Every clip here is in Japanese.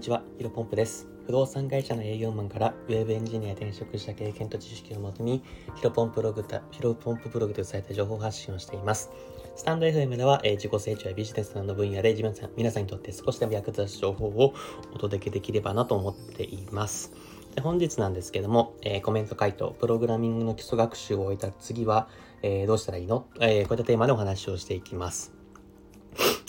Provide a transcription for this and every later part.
にちは、ヒロポンプです。不動産会社の営業マンからウェブエンジニア転職した経験と知識をもとに、ヒロポンプログヒロポンプブログというサイトで情報発信をしています。スタンド FM では、えー自己成長やビジネスなどの分野で自分さん皆さんにとって少しでも役立つ情報をお届けできればなと思っています。で本日なんですけども、えーコメント回答、プログラミングの基礎学習を終えた次は、えーどうしたらいいの、えこういったテーマでお話をしていきます。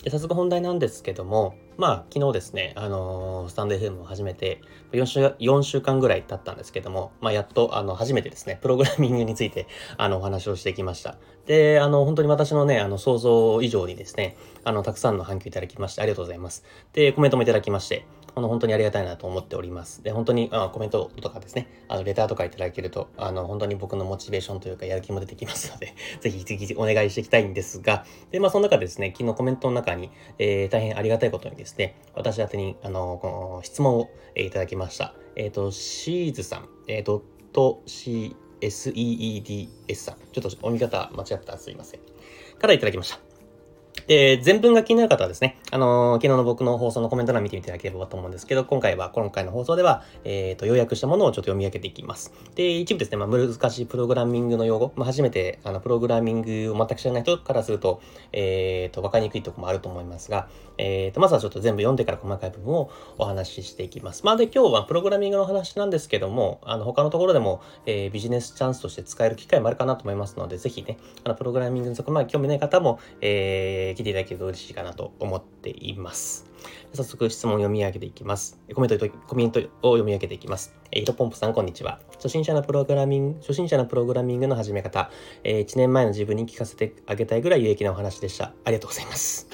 で早速本題なんですけども、まあ、昨日ですね、あのースタンド FM を始めて4週、4週間ぐらい経ったんですけども、まあ、やっと、あの、初めてですね、プログラミングについて、あの、お話をしてきました。で、あの、本当に私のね、あの、想像以上にですね、あの、たくさんの反響いただきまして、ありがとうございます。で、コメントもいただきまして、あの、本当にありがたいなと思っております。で、本当に、あコメントとかですね、あの、レターとかいただけると、あの、本当に僕のモチベーションというか、やる気も出てきますので、ぜひぜひお願いしていきたいんですが、で、まあ、その中でですね、昨日コメントの中に、えー大変ありがたいことにですね、私宛に、あの、この質問を、えいただきました。えっ、と、シーズさん、えー、ドット CSEEDS さん、ちょっとお見方間違ったらすいません。からいただきました。で、全文が気になる方はですね、あのー昨日の僕の放送のコメント欄見ていただければと思うんですけど、今回は、今回の放送では、えっ、と、要約したものをちょっと読み上げていきます。で、一部ですね、まあ、難しいプログラミングの用語、まあ、初めて、あの、プログラミングを全く知らない人からすると、えっ、と、わかりにくいところもあると思いますが、えっ、と、まずはちょっと全部読んでから細かい部分をお話ししていきます。まあ、で、今日はプログラミングの話なんですけども、あの、他のところでも、えビジネスチャンスとして使える機会もあるかなと思いますので、ぜひね、あの、プログラミングにそこまで興味ない方も、えーー、来ていただけると嬉しいかなと思っています。早速質問を読み上げていきます。コメントと、コメントを読み上げていきます。えー、イトポンプさん、こんにちは。初心者のプログラミング、初心者のプログラミングの始め方、え1年前の自分に聞かせてあげたいぐらい有益なお話でした。ありがとうございます。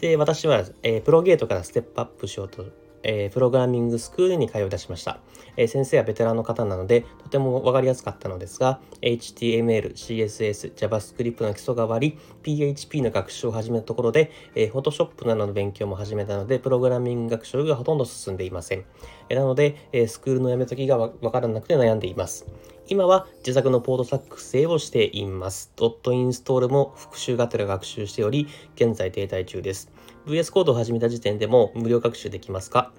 で、私は、えープロゲートからステップアップしようと、えープログラミングスクールに通い出しました。えー先生はベテランの方なので、とてもわかりやすかったのですが、HTML、CSS、JavaScript の基礎が割り、PHP の学習を始めたところで、えー Photoshop などの勉強も始めたので、プログラミング学習がほとんど進んでいません。えーなので、えースクールのやめ時がわからなくて悩んでいます。今は自作のポート作成をしています。ドットインストールも復習がてら学習しており、現在停滞中です。VS コードを始めた時点でも無料学習できますか？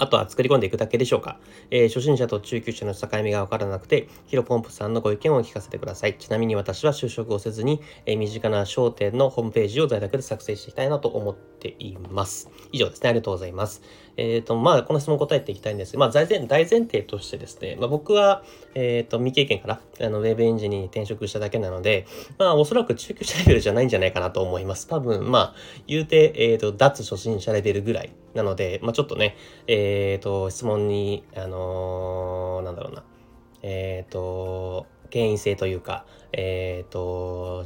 あとは作り込んでいくだけでしょうか、えー初心者と中級者の境目がわからなくて、ヒロポンプさんのご意見を聞かせてください。ちなみに私は就職をせずに、えー身近な商店のホームページを在宅で作成していきたいなと思っています。以上ですね。ありがとうございます。えっ、と、まあ、この質問答えていきたいんです。が、まあ、大前大前提としてですね、まあ、僕は、えっ、と、未経験から、あの、ウェブエンジンに転職しただけなので、まあ、おそらく中級者レベルじゃないんじゃないかなと思います。多分、まあ、言うて、えっ、と、脱初心者レベルぐらいなので、まあ、ちょっとね、えっ、と、質問に、あのなんだろうな、えっ、と、権威性というか、えっ、と、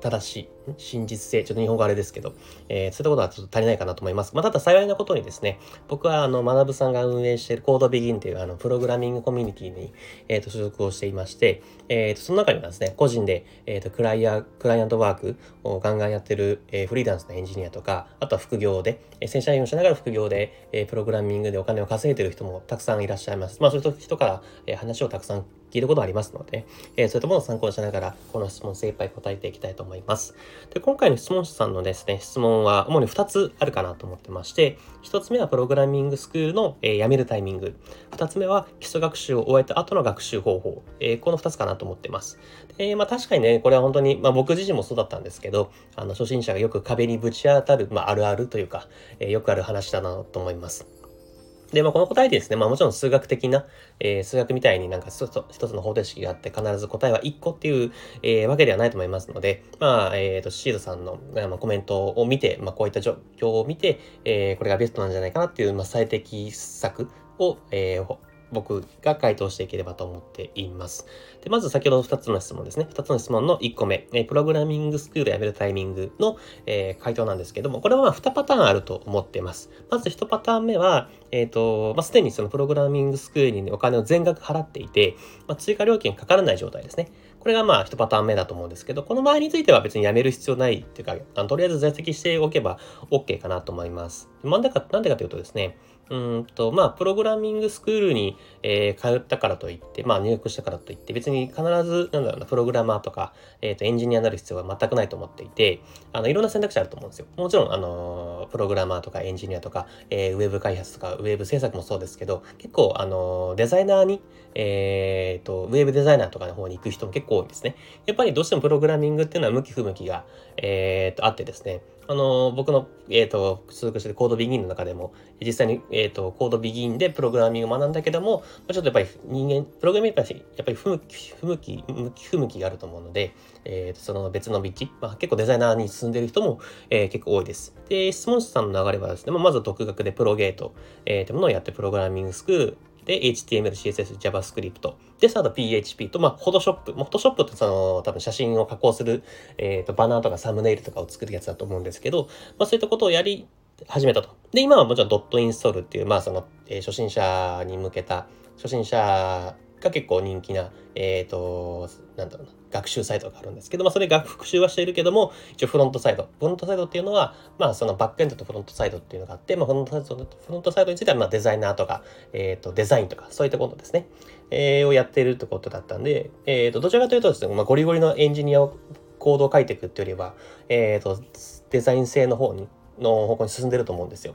正しい、真実性、ちょっと日本語あれですけど、えーそういったことはちょっと足りないかなと思います。まあ、ただ幸いなことにですね、僕はあの、学さんが運営しているコードビギンというあの、プログラミングコミュニティに、えーと、所属をしていまして、えーと、その中にはですね、個人で、えーと、クライア、クライアントワークをガンガンやってる、えーフリーランスのエンジニアとか、あとは副業で、え正社員をしながら副業で、えープログラミングでお金を稼いでる人もたくさんいらっしゃいます。まあ、そういう人から、えー話をたくさん聞いたことありますので、えーそういったものを参考にしながら、この質問精一杯答えていきたいと思います。で、今回の質問者さんのですね、質問は主に2つあるかなと思ってまして、1つ目はプログラミングスクールの、えー辞めるタイミング。2つ目は基礎学習を終えた後の学習方法。えーこの2つかなと思ってます。で、まあ確かにね、これは本当に、まあ僕自身もそうだったんですけど、あの、初心者がよく壁にぶち当たる、まああるあるというか、えよくある話だなと思います。で、まあ、この答えでですね、まあもちろん数学的な、えー数学みたいになんか一つ一つの方程式があって必ず答えは1個っていう、えーわけではないと思いますので、まあ、えっ、と、シードさんのまあコメントを見て、まあこういった状況を見て、えーこれがベストなんじゃないかなっていう、まあ最適策を、えー僕が回答していければと思っています。で、まず先ほど2つの質問ですね。2つの質問の1個目、えプログラミングスクールを辞めるタイミングの、えー回答なんですけども、これはま2パターンあると思っています。まず1パターン目は、えっ、と、まあ、すでにそのプログラミングスクールにお金を全額払っていて、まあ、追加料金かからない状態ですね。これがまあ1パターン目だと思うんですけど、この場合については別に辞める必要ないっていうか、あのとりあえず在籍しておけば OK かなと思います。なんでか、なんでかというとですね、うんと、まあ、プログラミングスクールに、えー、通ったからといって、まあ、入学したからといって、別に必ず、なんだろうな、プログラマーとか、えっ、ー、と、エンジニアになる必要は全くないと思っていて、あの、いろんな選択肢あると思うんですよ。もちろん、あの、プログラマーとかエンジニアとか、えー、ウェブ開発とか、ウェブ制作もそうですけど、結構、あの、デザイナーに、えっ、ー、と、ウェブデザイナーとかの方に行く人も結構多いんですね。やっぱりどうしてもプログラミングっていうのは向き不向きが、えっ、と、あってですね、あの、僕の、えっ、ー、と、通学してるコードビギンの中でも、実際に、えっ、ー、と、コードビギンでプログラミングを学んだけども、ちょっとやっぱり人間、プログラミングやっぱり不向き、不向き、向き不向きがあると思うので、えっ、ー、と、その別の道、まあ、結構デザイナーに進んでる人も、え、結構多いです。で、質問者さんの流れはですね、まず独学でプロゲート、えー、というものをやってプログラミングスクール、で、HTML、CSS、JavaScript。で、あと、PHP と、まあ、Photoshop。Photoshop ってその、多分写真を加工する、えっ、ー、と、バナーとかサムネイルとかを作るやつだと思うんですけど、まあ、そういったことをやり始めたと。で、今はもちろんドットインストールっていう、まあ、その、えー、初心者に向けた、初心者が結構人気な、えっ、ー、と、なんだろうな、学習サイトがあるんですけど、まあ、それが復習はしているけども、一応フロントサイド。フロントサイドっていうのは、まあ、そのバックエンドとフロントサイドっていうのがあって、まあ、フロントサイド、フロントサイドについては、まあ、デザイナーとか、えっ、ー、と、デザインとか、そういったことですね。えー、をやっているってことだったんで、えっ、ー、と、どちらかというとですね、まあ、ゴリゴリのエンジニアを、コードを書いていくっていうよりは、えっ、と、デザイン性の方に、の方向に進んでると思うんですよ。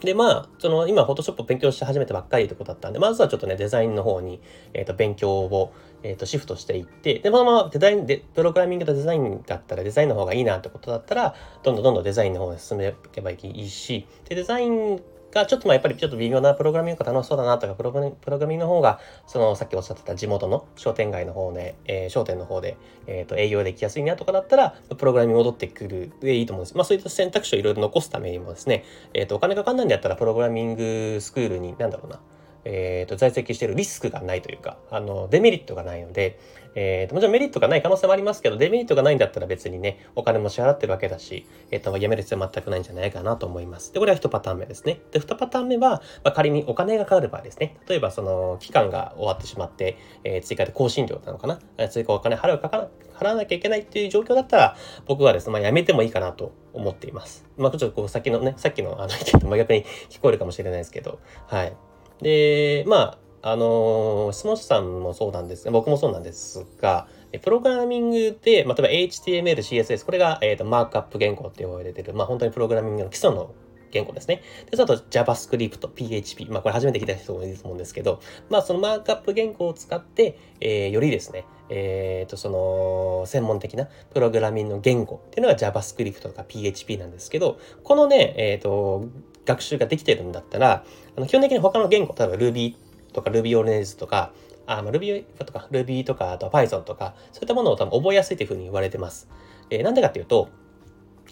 で、まあ、その、今、フォトショップを勉強し始めてばっかりってことだったんで、まずはちょっとね、デザインの方に、えっ、ー、と、勉強を、えっ、ー、と、シフトしていって、で、このまま、デザインで、プログラミングとデザインだったら、デザインの方がいいなってことだったら、どんどんどんどんデザインの方に進めればいいし、で、デザインがちょっとまあやっぱりちょっと微妙なプログラミングが楽しそうだなとか、プログラミングの方が、そのさっきおっしゃってた地元の商店街の方で、えー、商店の方で、え、ー、と、営業できやすいなとかだったら、プログラミング戻ってくるでいいと思うんです。まあそういった選択肢をいろいろ残すためにもですね、え、ー、と、お金かかんないんだったら、プログラミングスクールに、なんだろうな、えっ、と、在籍しているリスクがないというか、あの、デメリットがないので、えー、と、もちろんメリットがない可能性もありますけど、デメリットがないんだったら別にね、お金も支払ってるわけだし、えっ、ー、と、やめる必要は全くないんじゃないかなと思います。で、これは1パターン目ですね。で、2パターン目は、まあ、仮にお金がかかる場合ですね。例えば、その、期間が終わってしまって、えー、追加で更新料なのかな？追加お金払うかか払わなきゃいけないっていう状況だったら、僕はですね、まあ、やめてもいいかなと思っています。まあ、ちょっとこう、先のね、さっきのあの意見と真逆に聞こえるかもしれないですけど、はい。で、まあ、あのー、質問者さんもそうなんですが、僕もそうなんですが、プログラミングで、まあ、例えば HTML、CSS、これが、えーと、マークアップ言語って呼ばれてる、まあ、本当にプログラミングの基礎の言語ですね。で、その後 JavaScript、PHP、まあこれ初めて聞いた人もいると思うんですけど、まあそのマークアップ言語を使って、えー、よりですね、えっ、ー、と、その、専門的なプログラミングの言語っていうのが JavaScript とか PHP なんですけど、このね、えっ、ー、と、学習ができてるんだったら、あの基本的に他の言語、例えば Ruby とか Ruby on Rails とか、あ、まあ、Ruby とか Ruby とか、あと Python とか、そういったものを多分覚えやすいというふうに言われてます。えー、なんでかっていうと、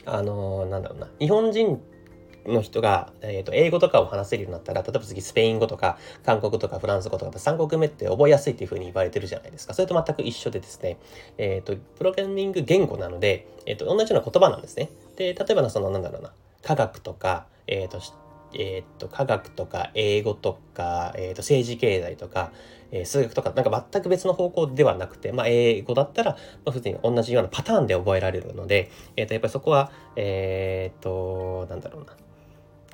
あのー、なんだろうな、日本人の人が、えーと、英語とかを話せるようになったら、例えば次スペイン語とか韓国とかフランス語とか3国目って覚えやすいっていうふうに言われてるじゃないですか。それと全く一緒でですね、えっ、ー、と、プログラミング言語なので、えっ、ー、と、同じような言葉なんですね。で、例えばその、なんだろうな、科学とか、えっ、ー、と、えっ、と、科学とか英語とか、えっ、と、政治経済とか、えー、数学とか、なんか全く別の方向ではなくて、まあ、英語だったら、まあ、普通に同じようなパターンで覚えられるので、えっ、と、やっぱりそこは、えっ、と、なんだろうな。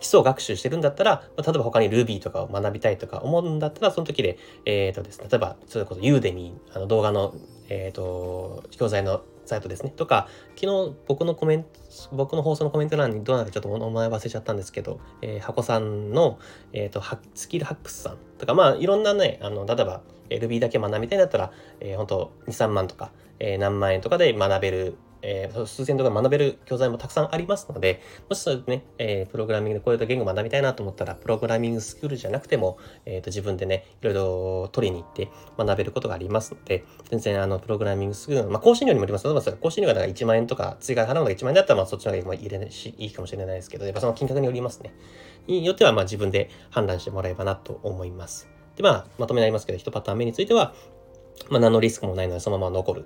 基礎学習してるんだったら、まあ、例えば他に Ruby とかを学びたいとか思うんだったら、その時で、えっ、ー、とですね、例えば、それこそ Udemy、あの動画の、えっ、ー、と、教材のサイトですね。とか、昨日僕のコメント、僕の放送のコメント欄にどうなるかちょっとお前忘れちゃったんですけど、えー、箱さんの、え、ー、と、スキルハックスさんとか、まあ、いろんなね、あの、例えば、Ruby だけ学びたいんだったら、えー、本当2、3万とか、えー、何万円とかで学べるえー、数千とか学べる教材もたくさんありますので、もしそうね、えー、プログラミングでこういった言語学びたいなと思ったら、プログラミングスクールじゃなくても、えっ、ー、と、自分でね、いろいろ取りに行って学べることがありますので、全然、あの、プログラミングスクール、まあ、更新料にもあります例えば、更新料が1万円とか、追加払うのが1万円だったら、まあ、そっちの方が入れしいいかもしれないですけど、やっぱその金額によりますね。によっては、まあ、自分で判断してもらえばなと思います。で、まあ、まとめになりますけど、1パターン目については、まあ、何のリスクもないので、そのまま残る。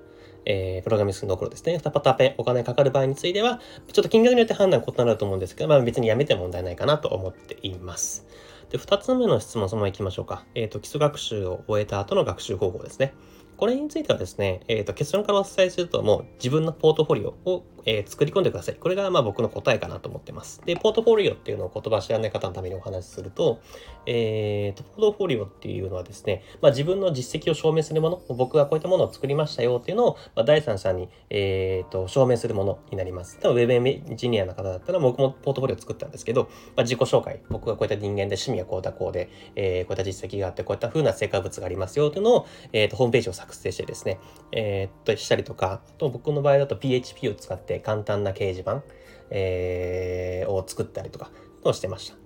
えー、プログラミングの頃ですね、2パターン目、お金かかる場合については、ちょっと金額によって判断異なると思うんですけど、まあ別にやめて問題ないかなと思っています。で、2つ目の質問、そのまま行きましょうか。えっ、ー、と、基礎学習を終えた後の学習方法ですね。これについてはですね、えっ、ー、と、結論からお伝えすると、もう自分のポートフォリオを、えー、作り込んでください。これがまあ僕の答えかなと思ってます。で、ポートフォリオっていうのを言葉知らない方のためにお話しすると、えーと、ポートフォリオっていうのはですね、まあ、自分の実績を証明するもの、僕がこういったものを作りましたよっていうのを、まあ、第三者に、えーと、証明するものになります。多分ウェブエンジニアの方だったら僕もポートフォリオ作ったんですけど、まあ、自己紹介、僕がこういった人間で趣味はこうだこうで、えー、こういった実績があって、こういった風な成果物がありますよっていうのを、えーと、ホームページを作成してですね、えー、としたりとか、あと僕の場合だと PHP を使って簡単な掲示板、えー、を作ったりとかをしてました。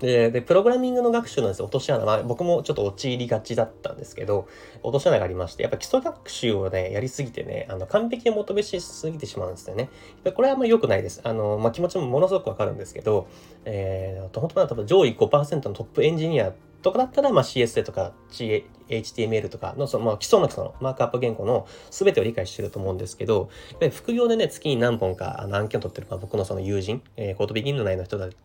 で、で、プログラミングの学習のですね、落とし穴、まあ僕もちょっと陥りがちだったんですけど、落とし穴がありまして、やっぱ基礎学習をね、やりすぎてね、あの、完璧を求めしすぎてしまうんですよね。これはあんまり良くないです。あの、まあ気持ちもものすごくわかるんですけど、えー、本当は多分上位5%のトップエンジニアとかだったら、まあ、CSS とか HTML とかのその、まあ、基礎の基礎のマークアップ言語の全てを理解してると思うんですけど、副業でね、月に何本かあの案件を取ってる、まあ、僕のその友人、えー、コードビギンの内の人たち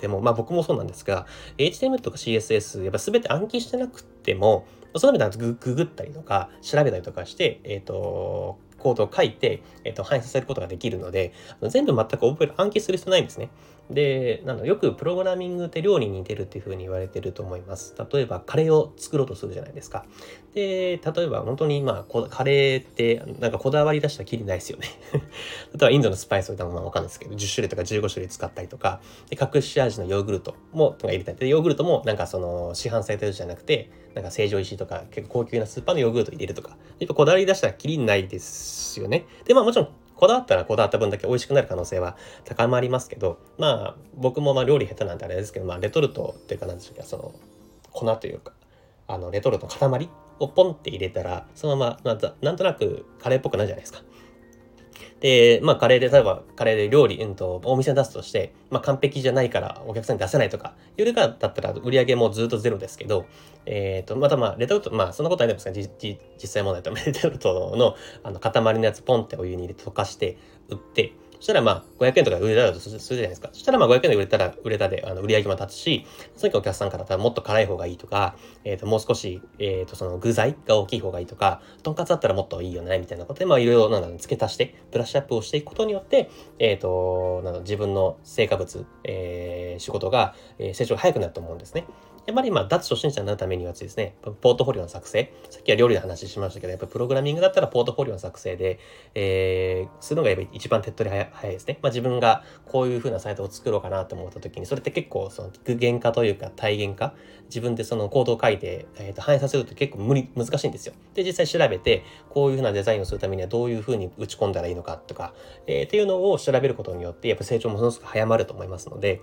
でも、まあ僕もそうなんですが、HTML とか CSS、やっぱ全て暗記してなくても、そのためにググったりとか、調べたりとかして、えっ、ー、と、コードを書いて、えっ、ー、と、反映させることができるので、全部全く覚える、暗記する必要ないんですね。で、なのよくプログラミングって料理に似てるっていうふうに言われてると思います。例えばカレーを作ろうとするじゃないですか。で、例えば本当にまあ、カレーってなんかこだわり出したらきりないですよね。例えばインドのスパイスをまあわかんないですけど、10種類とか15種類使ったりとか、で隠し味のヨーグルトもとか入れたり。で、ヨーグルトもなんかその市販されたやつじゃなくて、なんか成城石井とか結構高級なスーパーのヨーグルト入れるとか。やっぱこだわり出したらきりないですよね。で、まあもちろんこだわったらこだわった分だけ美味しくなる可能性は高まりますけど、まあ、僕もまあ料理下手なんであれですけど、まあ、レトルトっていうかなんでしょうか、その、粉というか、あの、レトルトの塊をポンって入れたら、そのまま、なんとなくカレーっぽくなるじゃないですか。で、まあ、カレーで、例えば、カレーで料理、うんと、お店に出すとして、まあ、完璧じゃないからお客さんに出せないとか、よりかだったら売り上げもずっとゼロですけど、えっ、ー、と、またまあ、レトルト、まあ、そんなことはないんですが、実際問題と、レトルトの、あの、塊のやつポンってお湯に入れて溶かして売って、そしたらまあ500円とか売れたらとするじゃないですか。そしたらまあ500円で売れたら売れたであの売り上げも立つし、その時お客さんからたらもっと辛い方がいいとか、えっ、ー、ともう少し、えっ、ー、とその具材が大きい方がいいとか、とんかつだったらもっといいよね、みたいなことで、まあいろいろな付け足して、プラッシュアップをしていくことによって、えっ、ー、と、なん自分の成果物、えー、仕事が、え成長が早くなると思うんですね。やっぱりまあ、脱初心者になるためにはですね、ポートフォリオの作成。さっきは料理の話しましたけど、やっぱプログラミングだったらポートフォリオの作成で、えー、するのがやっぱ一番手っ取り早いですね。まあ自分がこういう風なサイトを作ろうかなと思った時に、それって結構その具現化というか体現化、自分でそのコードを書いて、えー、と反映させると結構無理、難しいんですよ。で、実際調べて、こういう風なデザインをするためにはどういう風に打ち込んだらいいのかとか、えー、っていうのを調べることによって、やっぱ成長もすごく早まると思いますので、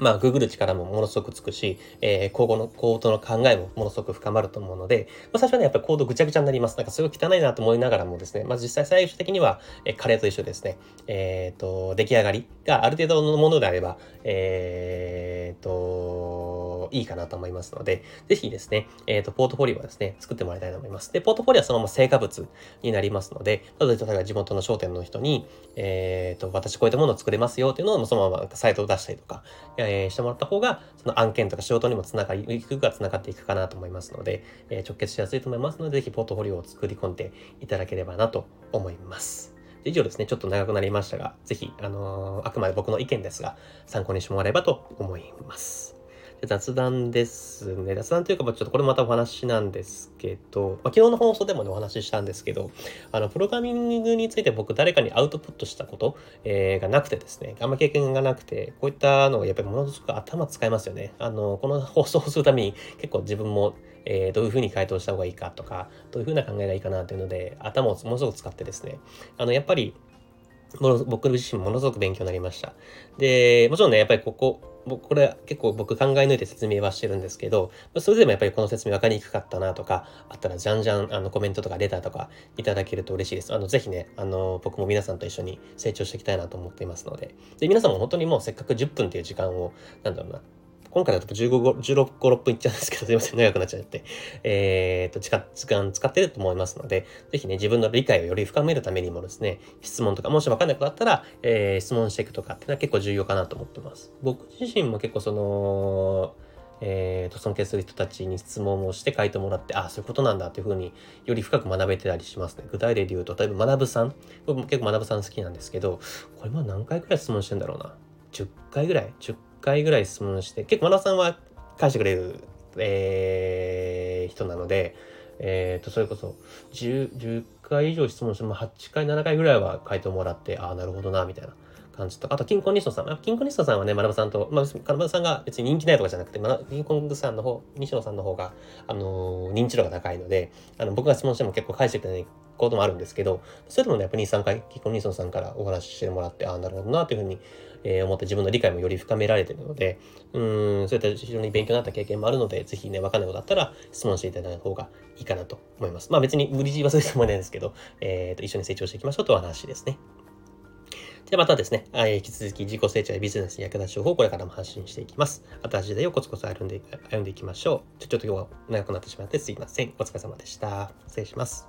まあ、ググる力もものすごくつくし、えー、今後のコードの考えもものすごく深まると思うので、まあ、最初はね、やっぱりコードぐちゃぐちゃになります。なんかすごい汚いなと思いながらもですね、まあ、実際最終的には、えー、カレーと一緒ですね、えっ、ー、と、出来上がりがある程度のものであれば、えっ、ー、と、いいかなと思いますので、ぜひですね、えっ、と、ポートフォリオはですね、作ってもらいたいと思います。で、ポートフォリオはそのまま成果物になりますので、例えば地元の商店の人に、えっ、と、私こういったものを作れますよっていうのをそのままサイトを出したりとか、えしてもらった方が、その案件とか仕事にもつながり、いくがつながっていくかなと思いますので、えー、直結しやすいと思いますので、ぜひポートフォリオを作り込んでいただければなと思います。以上ですね、ちょっと長くなりましたが、ぜひ、あのー、あくまで僕の意見ですが、参考にしてもらえればと思います。雑談ですね。雑談というか、ちょっとこれまたお話なんですけど、まあ、昨日の放送でもね、お話ししたんですけど、あの、プログラミングについて僕誰かにアウトプットしたこと、えー、がなくてですね、あんま経験がなくて、こういったのがやっぱりものすごく頭使いますよね。あの、この放送をするために結構自分も、えー、どういうふうに回答した方がいいかとか、どういうふうな考えがいいかなっていうので、頭をものすごく使ってですね、あの、やっぱり、僕自身ものすごく勉強になりました。で、もちろんね、やっぱりここ、僕これ結構僕考え抜いて説明はしてるんですけど、それでもやっぱりこの説明分かりにくかったなとか、あったらじゃんじゃんあのコメントとかレターとかいただけると嬉しいです。あの、ぜひね、あの、僕も皆さんと一緒に成長していきたいなと思っていますので、で、皆さんも本当にもうせっかく10分っていう時間を、なんだろうな、今回だと15、16、6分いっちゃうんですけど、すいません、長くなっちゃって。えっ、と、時間使ってると思いますので、ぜひね、自分の理解をより深めるためにもですね、質問とか、もしわかんないことあったら、えー、質問していくとかっていうのは結構重要かなと思ってます。僕自身も結構その、えー、と尊敬する人たちに質問をして回答もらって、ああ、そういうことなんだっていうふうにより深く学べてたりしますね。具体例で言うと、例えば学さん、僕も結構学さん好きなんですけど、これま何回くらい質問してんだろうな。10回ぐらい ?10 回ぐらい質問して、結構学さんは返してくれる、えー、人なので、えっ、ー、と、それこそ10、10回以上質問しても8回、7回ぐらいは回答もらって、ああ、なるほどな、みたいな。感じと、あと、キンコンニストさん。キンコンニストさんはね、学さんと、まあ、学さんが別に人気ないとかじゃなくて、ま、キンコンさんの方、西野さんの方が、あのー、認知度が高いので、あの、僕が質問しても結構返してくれないこともあるんですけど、それでもね、やっぱり2、3回、キンコンニストさんからお話ししてもらって、ああ、なるほどな、というふうに、えー、思って自分の理解もより深められてるので、うん、そういった非常に勉強になった経験もあるので、ぜひね、わかんないことだったら質問していただいた方がいいかなと思います。まあ別に無理強いはするつもりないんですけど、えっ、ー、と、一緒に成長していきましょうという話ですね。で、またですね、引き続き自己成長やビジネスに役立つ情報をこれからも発信していきます。新しい時代をコツコツ歩んで歩んでいきましょう。ちょっと今日は長くなってしまってすいません。お疲れ様でした。失礼します。